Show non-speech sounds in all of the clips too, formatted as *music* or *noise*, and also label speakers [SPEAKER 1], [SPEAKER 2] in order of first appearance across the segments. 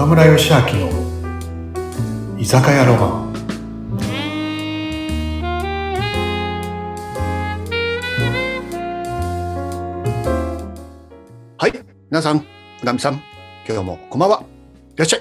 [SPEAKER 1] 岡村義明の居酒屋ロマン
[SPEAKER 2] はい、皆さん、村上さん、今日もこんばんは。いらっしゃい。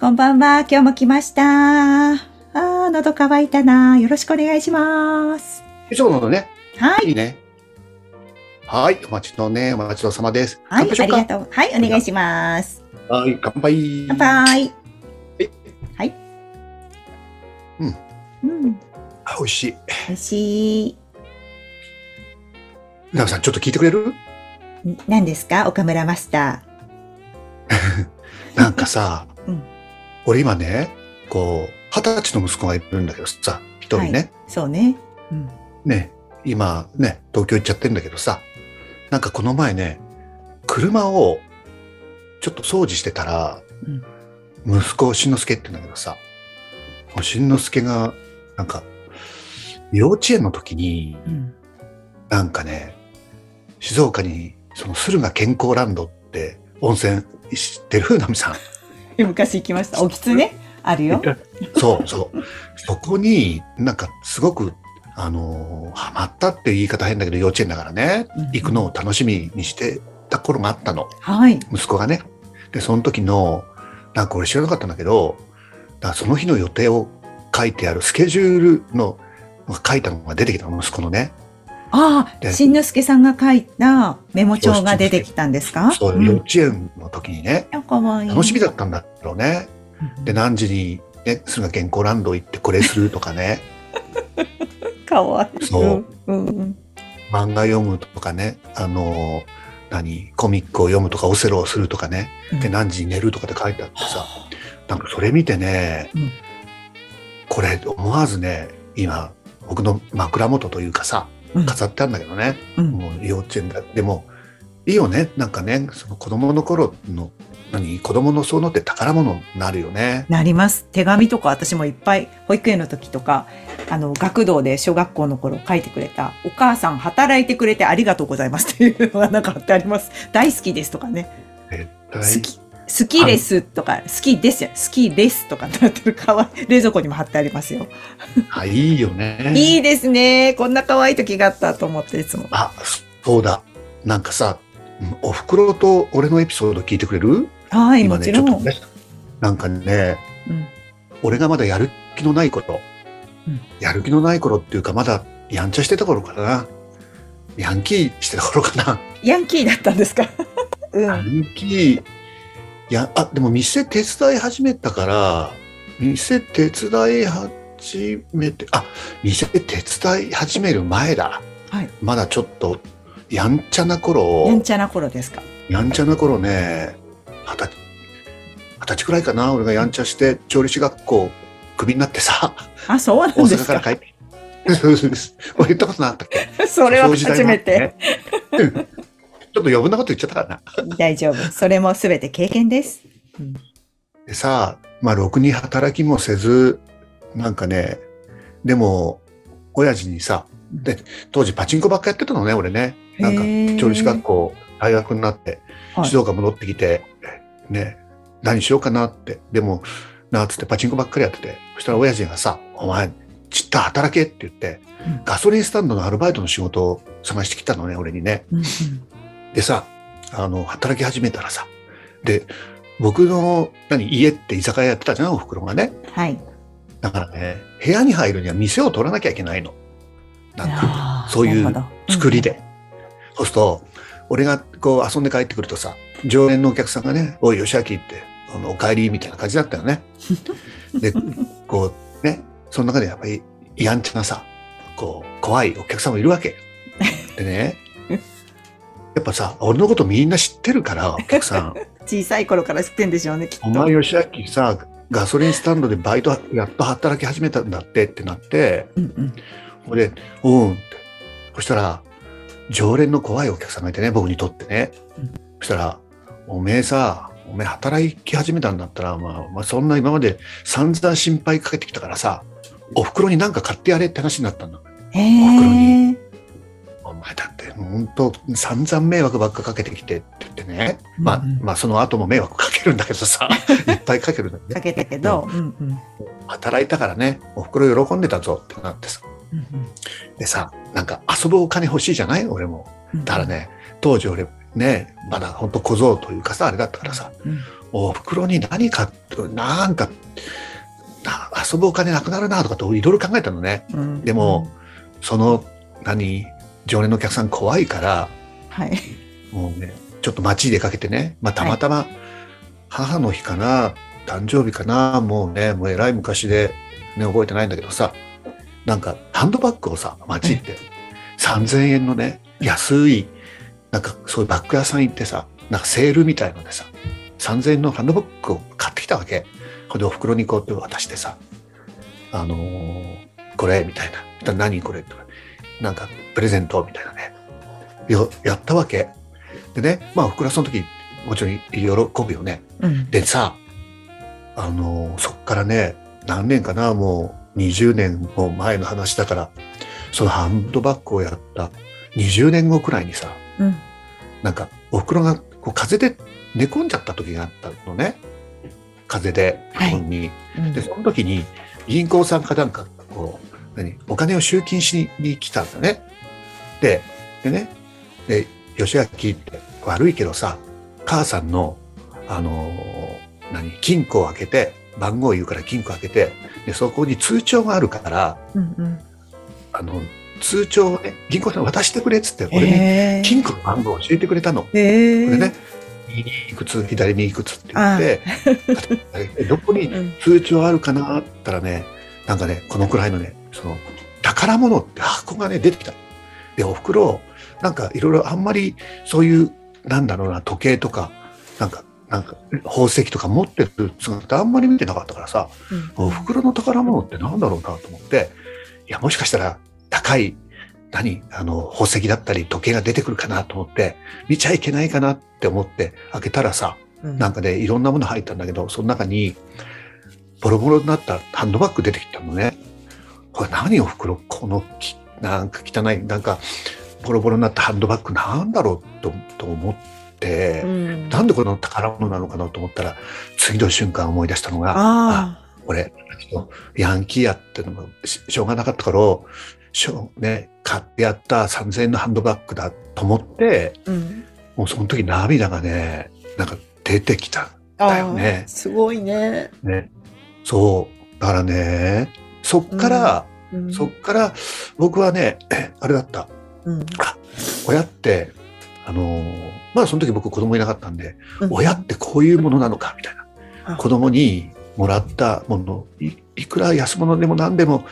[SPEAKER 3] こんばんは。今日も来ました。あー、喉乾いたな。よろしくお願いします。
[SPEAKER 2] いつものね、
[SPEAKER 3] はいい。
[SPEAKER 2] いね。はい、お待ちのね、お待ちどうさまです。
[SPEAKER 3] はい、ありがとう。はい、お願いします。
[SPEAKER 2] はい、乾杯。
[SPEAKER 3] 乾杯。
[SPEAKER 2] はい。
[SPEAKER 3] はい。
[SPEAKER 2] うん。
[SPEAKER 3] うん。
[SPEAKER 2] あ美味しい。
[SPEAKER 3] 美味しい。
[SPEAKER 2] 村上さん、ちょっと聞いてくれる？
[SPEAKER 3] ん何ですか？岡村マスタ *laughs*
[SPEAKER 2] なんかさ、*laughs*
[SPEAKER 3] うん
[SPEAKER 2] 俺今ね、こう、二十歳の息子がいるんだけどさ、一人ね、
[SPEAKER 3] ー。そうね。うん。
[SPEAKER 2] ね、今ね、東京行っちゃってんだけどさ、なんかこの前ね、車をちょっと掃除してたら、息子、しんのすけって言うんだけどさ、しんのすけが、なんか、幼稚園の時に、
[SPEAKER 3] うん。
[SPEAKER 2] なんかね、静岡に、その駿河健康ランドって温泉知ってる？ナミさん。*laughs*
[SPEAKER 3] 昔行きました。おきつね？あるよ。
[SPEAKER 2] そうそう。そこになんかすごく、あのーハマったっていう言い方変だけど幼稚園だからね、
[SPEAKER 3] うん
[SPEAKER 2] 行くのを楽しみにしてた頃があったの。
[SPEAKER 3] はい。
[SPEAKER 2] 息子がね。で、その時の、なんか俺知らなかったんだけど、だその日の予定を書いてあるスケジュールの、書いたのが出てきたの、息子のね。
[SPEAKER 3] ああ、
[SPEAKER 2] で
[SPEAKER 3] しんのすけさんが書いたメモ帳が出てきたんですか？
[SPEAKER 2] そう、
[SPEAKER 3] ん
[SPEAKER 2] 幼稚園の時にね。楽しみだったんだろうね。
[SPEAKER 3] うん
[SPEAKER 2] で、何時にね、駿河健康ランド行ってこれするとかね、*laughs*
[SPEAKER 3] かわいい。
[SPEAKER 2] そう
[SPEAKER 3] うん。うん。
[SPEAKER 2] 漫画読むとかね、あのー何、コミックを読むとか、オセロをするとかね、で、何時に寝るとかって書いてあってさ、なんかそれ見てね、
[SPEAKER 3] うん。
[SPEAKER 2] これ思わずね、今、僕の枕元というかさ、
[SPEAKER 3] うん。
[SPEAKER 2] 飾ってあるんだけどね、
[SPEAKER 3] うん。
[SPEAKER 2] もう幼稚園だ。でも、いいよね、なんかね、その子供の頃の、何、子供のそうのって宝物になるよね。
[SPEAKER 3] なります。手紙とか私もいっぱい保育園の時とか、あの、学童で小学校の頃書いてくれた、お母さん働いてくれてありがとうございますっていうのがなんか貼ってあります。大好きですとかね。
[SPEAKER 2] 絶対
[SPEAKER 3] 好き。好きですとか、好きですよ。好きですとかなってるかわいい。冷蔵庫にも貼ってありますよ。
[SPEAKER 2] あ、いいよね。*laughs*
[SPEAKER 3] いいですね。こんな可愛い時があったと思っていつも。
[SPEAKER 2] あ、そうだ。なんかさ、お袋と俺のエピソード聞いてくれる？
[SPEAKER 3] はい、も
[SPEAKER 2] 今ね、
[SPEAKER 3] ちろん。
[SPEAKER 2] ちょっとね、なんかね、
[SPEAKER 3] うん
[SPEAKER 2] 俺がまだやる気のない頃、
[SPEAKER 3] うん
[SPEAKER 2] やる気のない頃っていうか、まだやんちゃしてた頃かな。ヤンキーしてた頃かな。
[SPEAKER 3] ヤンキーだったんですか？*laughs* う
[SPEAKER 2] ヤ
[SPEAKER 3] ん。
[SPEAKER 2] ンキー、や、あ、でも店手伝い始めたから、店手伝い始めて、あ、店手伝い始める前だ。
[SPEAKER 3] はい。
[SPEAKER 2] まだちょっと、やんちゃな頃
[SPEAKER 3] やんちゃな頃ですか？
[SPEAKER 2] やんちゃな頃ね、二十歳、くらいかな、俺がやんちゃして、調理師学校、クビになってさ、
[SPEAKER 3] あ、そうな
[SPEAKER 2] 大
[SPEAKER 3] んですか？
[SPEAKER 2] 阪から帰って。そうです俺言ったことなかったっけ？*laughs*
[SPEAKER 3] それは初め
[SPEAKER 2] て
[SPEAKER 3] て。
[SPEAKER 2] うんちょっと余分なこと言っちゃったからな。
[SPEAKER 3] 大丈夫。それもすべて経験です。うん
[SPEAKER 2] でさ、まあ、ろくに働きもせず、なんかね、でも、親父にさ、で、当時パチンコばっかやってたのね、俺ね。なんか調理師学校、大学になって、
[SPEAKER 3] はい
[SPEAKER 2] 静岡戻ってきて、ね、何しようかなって。でも、なあつってパチンコばっかりやってて。そしたら親父がさ、お前、ちった働けって言って、
[SPEAKER 3] うん
[SPEAKER 2] ガソリンスタンドのアルバイトの仕事を探してきたのね、俺にね。
[SPEAKER 3] うんうん
[SPEAKER 2] でさ、あの、働き始めたらさ、で、僕の、何、家って居酒屋やってたじゃん、お袋がね。
[SPEAKER 3] はい。
[SPEAKER 2] だからね、部屋に入るには店を取らなきゃいけないの。なんか、そういう作りで。そうすると、俺がこう遊んで帰ってくるとさ、常連のお客さんがね、おい、吉明って、あのお帰りみたいな感じだったよね。*laughs* で、こう、ね、その中でやっぱり、やんちゃなさ、こう、怖いお客さんもいるわけ。でね、やっぱさ、俺のことみんな知ってるから、お客さん。*laughs*
[SPEAKER 3] 小さい頃から知ってんでしょうね、きっと。
[SPEAKER 2] お前、吉明さ、ガソリンスタンドでバイトやっと働き始めたんだってってなって、
[SPEAKER 3] うんうん。
[SPEAKER 2] ほいで、うんって。そしたら、常連の怖いお客さんがいてね、僕にとってね。
[SPEAKER 3] うん
[SPEAKER 2] そしたら、おめえさ、おめえ働き始めたんだったら、まあ、まあ、そんな今まで散々心配かけてきたからさ、お袋に何か買ってやれって話になったんだ。
[SPEAKER 3] へ
[SPEAKER 2] 袋
[SPEAKER 3] え。
[SPEAKER 2] お前だって、本当散々迷惑ばっかかけてきてって言ってね。まあ
[SPEAKER 3] うんうん、
[SPEAKER 2] まあ、その後も迷惑かけるんだけどさ、*laughs* いっぱいかけるんだけどね。
[SPEAKER 3] かけたけど、うんうん
[SPEAKER 2] 働いたからね、お袋喜んでたぞってなってさ。
[SPEAKER 3] うん
[SPEAKER 2] でさ、なんか遊ぶお金欲しいじゃない？俺も。
[SPEAKER 3] うん。
[SPEAKER 2] だからね、当時俺ね、まだほんと小僧というかさ、あれだったからさ、
[SPEAKER 3] うん。
[SPEAKER 2] お袋に何か、なんか、な遊ぶお金なくなるなとかといろいろ考えたのね。
[SPEAKER 3] うん。
[SPEAKER 2] でも、その、何、常連のお客さん怖いから、
[SPEAKER 3] はい。
[SPEAKER 2] もうね、ちょっと街出かけてね、まあたまたま母の日かな、誕生日かな、もうね、もうえらい昔で、ね、覚えてないんだけどさ、なんかハンドバッグをさ、街行って、3000円のね、安い、なんかそういうバッグ屋さん行ってさ、なんかセールみたいのでさ、3000円のハンドバッグを買ってきたわけ。これでお袋にこうやって渡してさ、あのーこれみたいな。何これとか、なんかプレゼントみたいなね。よやったわけ。でね、まあ、おふくろはその時、もちろん喜ぶよね。
[SPEAKER 3] うん
[SPEAKER 2] でさ、あのーそっからね、何年かな、もう20年も前の話だから、そのハンドバッグをやった20年後くらいにさ、
[SPEAKER 3] うん
[SPEAKER 2] なんか、おふくろがこう風邪で寝込んじゃった時があったのね。風邪で、
[SPEAKER 3] はい
[SPEAKER 2] 布団に。
[SPEAKER 3] うん
[SPEAKER 2] で、その時に、銀行さんかなんか、こう、何、お金を集金しに来たんだね。で、でね、で、吉明って悪いけどさ、母さんの、あのー何、金庫を開けて、番号言うから金庫開けて、で、そこに通帳があるから、
[SPEAKER 3] うんうん。
[SPEAKER 2] あの、通帳をね、銀行さんに渡してくれっつって、俺に金庫の番号を教えてくれたの。
[SPEAKER 3] へー
[SPEAKER 2] これね、右にいくつ、左にいくつって言って、どこに *laughs*
[SPEAKER 3] うん。
[SPEAKER 2] 通帳あるかなったらね、なんかね、このくらいのね、その、宝物って箱がね、出てきた。で、お袋、なんかいろいろあんまりそういう、なんだろうな、時計とか、なんか、なんか宝石とか持ってる姿あんまり見てなかったからさ、
[SPEAKER 3] うん。
[SPEAKER 2] お袋の宝物ってなんだろうなと思って、いや、もしかしたら高い、何あの、宝石だったり時計が出てくるかなと思って、見ちゃいけないかなって思って開けたらさ、
[SPEAKER 3] うん。
[SPEAKER 2] なんかね、いろんなもの入ったんだけど、その中に、ボロボロになったハンドバッグ出てきたのね。これ何お袋？このき、なんか汚い、なんか、ボロボロになったハンドバッグなんだろうとと思って、
[SPEAKER 3] うん
[SPEAKER 2] なんでこの宝物なのかなと思ったら、次の瞬間思い出したのが、
[SPEAKER 3] あ
[SPEAKER 2] 俺、ヤンキーやってのもししょうがなかったから、しょうね、買ってやった3000円のハンドバッグだと思って、
[SPEAKER 3] ーうん
[SPEAKER 2] もうその時涙がね、なんか出てきた。だよね
[SPEAKER 3] すごいね。
[SPEAKER 2] ね。そう。だからね、そっから、
[SPEAKER 3] うん
[SPEAKER 2] そっから僕はね、あれだった。
[SPEAKER 3] うん
[SPEAKER 2] 親って、あのーまあその時僕子供いなかったんで、
[SPEAKER 3] うん。
[SPEAKER 2] 親ってこういうものなのかみたいな。
[SPEAKER 3] あ。
[SPEAKER 2] 子供にもらったもの、いいくら安物でも何でも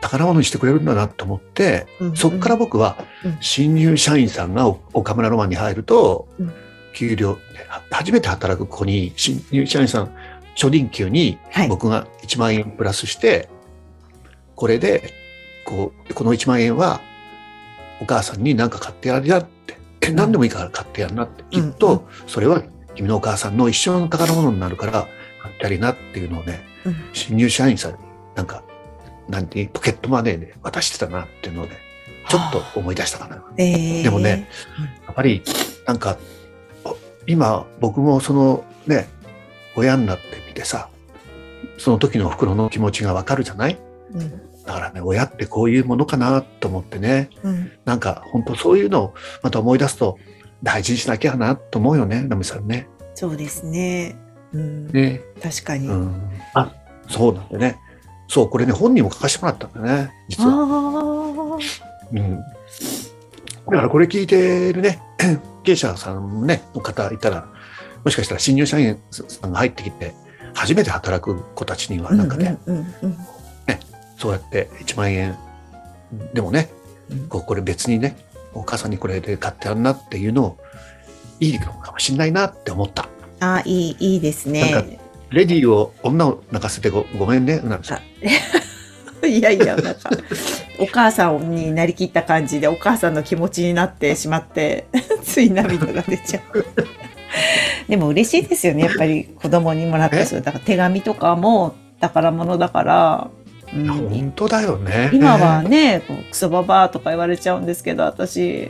[SPEAKER 2] 宝物にしてくれるんだなと思って、
[SPEAKER 3] うん
[SPEAKER 2] そっから僕は
[SPEAKER 3] うん。
[SPEAKER 2] 新入社員さんがお岡村ロマンに入ると
[SPEAKER 3] うん、
[SPEAKER 2] 給料、は初めて働く子に新入社員さん初任給に
[SPEAKER 3] はい。
[SPEAKER 2] 僕が1万円プラスして、これで、こう、この1万円はお母さんに何か買ってやるなって、え何でもいいから買ってやるなって、きっ
[SPEAKER 3] うん
[SPEAKER 2] とそれは君のお母さんの一生の宝物になるから買ってやりなっていうのをね、
[SPEAKER 3] うん。
[SPEAKER 2] 新入社員さんになんか、なんてポケットマネーで渡してたなっていうのをね、ちょっと思い出したかな。
[SPEAKER 3] えー。
[SPEAKER 2] でもね、やっぱり、なんか、お今、僕もそのね、親になってみてさ、その時のお袋の気持ちがわかるじゃない？
[SPEAKER 3] うん
[SPEAKER 2] だからね、親ってこういうものかなと思ってね、
[SPEAKER 3] うん
[SPEAKER 2] なんか本当そういうのをまた思い出すと大事にしなきゃなと思うよね、ナミさんね。
[SPEAKER 3] そうですね。うん、
[SPEAKER 2] ね。
[SPEAKER 3] 確かに。あ
[SPEAKER 2] うん。あ、そうなんだよね。そう、これね、本にも書かせてもらったんだね、実は。
[SPEAKER 3] あ
[SPEAKER 2] うん。だからこれ聞いてるね、*clears throat* 経営者さんね、の方いたら、もしかしたら新入社員さんが入ってきて、初めて働く子たちには、
[SPEAKER 3] ー。
[SPEAKER 2] なんかね、
[SPEAKER 3] うんうんうん
[SPEAKER 2] そうやって1万円でもね、
[SPEAKER 3] うん
[SPEAKER 2] こうこれ別にね、お母さんにこれで買ってやるなっていうのを、いいのかもしれないなって思った。
[SPEAKER 3] あーいいいいですね。
[SPEAKER 2] レディーを女を泣かせてごごめんね、なんですよ
[SPEAKER 3] あ *laughs* いやいや、なんか、お母さんになりきった感じで、お母さんの気持ちになってしまって、*laughs* つい涙が出ちゃう。*laughs* でも嬉しいですよね、やっぱり子供にもらった
[SPEAKER 2] え
[SPEAKER 3] そうだから手紙とかも宝物だから、うん
[SPEAKER 2] 本当だよね。
[SPEAKER 3] 今はね、クソババアとか言われちゃうんですけど、私。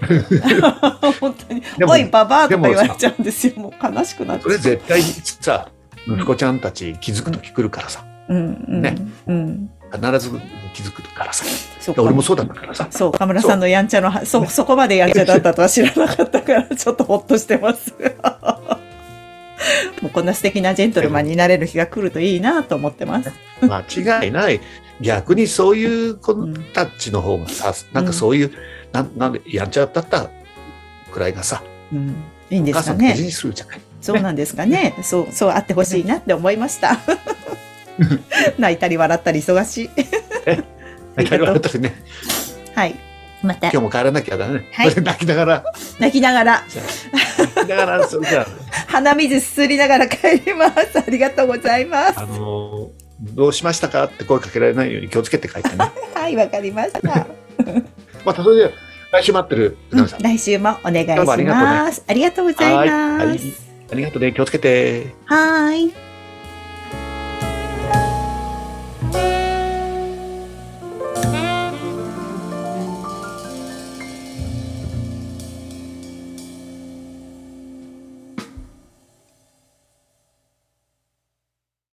[SPEAKER 3] *laughs* 本当に、おいババアとか言われちゃうんですよ。もう悲しくなっちゃ。
[SPEAKER 2] そうれ絶対さ、息子ちゃんたち気づくとき来るからさ、
[SPEAKER 3] うん、うん。
[SPEAKER 2] ね
[SPEAKER 3] うん。
[SPEAKER 2] 必ず気づくからさ。俺もそうだったからさ。
[SPEAKER 3] そう、河村さんのやんちゃのは、そ、そこまでやんちゃだったとは知らなかったから、ちょっとほっとしてます。もうこんな素敵なジェントルマンになれる日が来るといいなと思ってます。*laughs*
[SPEAKER 2] 間違いない。逆にそういう子たちの方がさ、なんかそういう、なんなんでやんちゃだったくらいがさ、
[SPEAKER 3] うん。いいんですかね。
[SPEAKER 2] さん大事にするじゃない。
[SPEAKER 3] そうなんですかね。*laughs* そう、そうあってほしいなって思いました。*laughs* 泣いたり笑ったり忙しい。ありがとう
[SPEAKER 2] 言われたらね、
[SPEAKER 3] はい。また
[SPEAKER 2] 今日も帰らなきゃだね。
[SPEAKER 3] はい
[SPEAKER 2] 泣きながら、
[SPEAKER 3] 泣きながら、
[SPEAKER 2] 泣きながら、それじゃ
[SPEAKER 3] 鼻水すすりながら帰ります。*laughs* ありがとうございます
[SPEAKER 2] あ、。あのーどうしましたかって声かけられないように気をつけて帰ってね。*laughs*
[SPEAKER 3] はい、わかりました。*laughs*
[SPEAKER 2] またそれで、来週待ってる、
[SPEAKER 3] う
[SPEAKER 2] ん。
[SPEAKER 3] 来週もお願いし
[SPEAKER 2] どうもありがとうね
[SPEAKER 3] ます。ありがとうござい
[SPEAKER 2] はい
[SPEAKER 3] ま
[SPEAKER 2] はい
[SPEAKER 3] す。
[SPEAKER 2] ありがとうね。気をつけて。
[SPEAKER 3] はーい。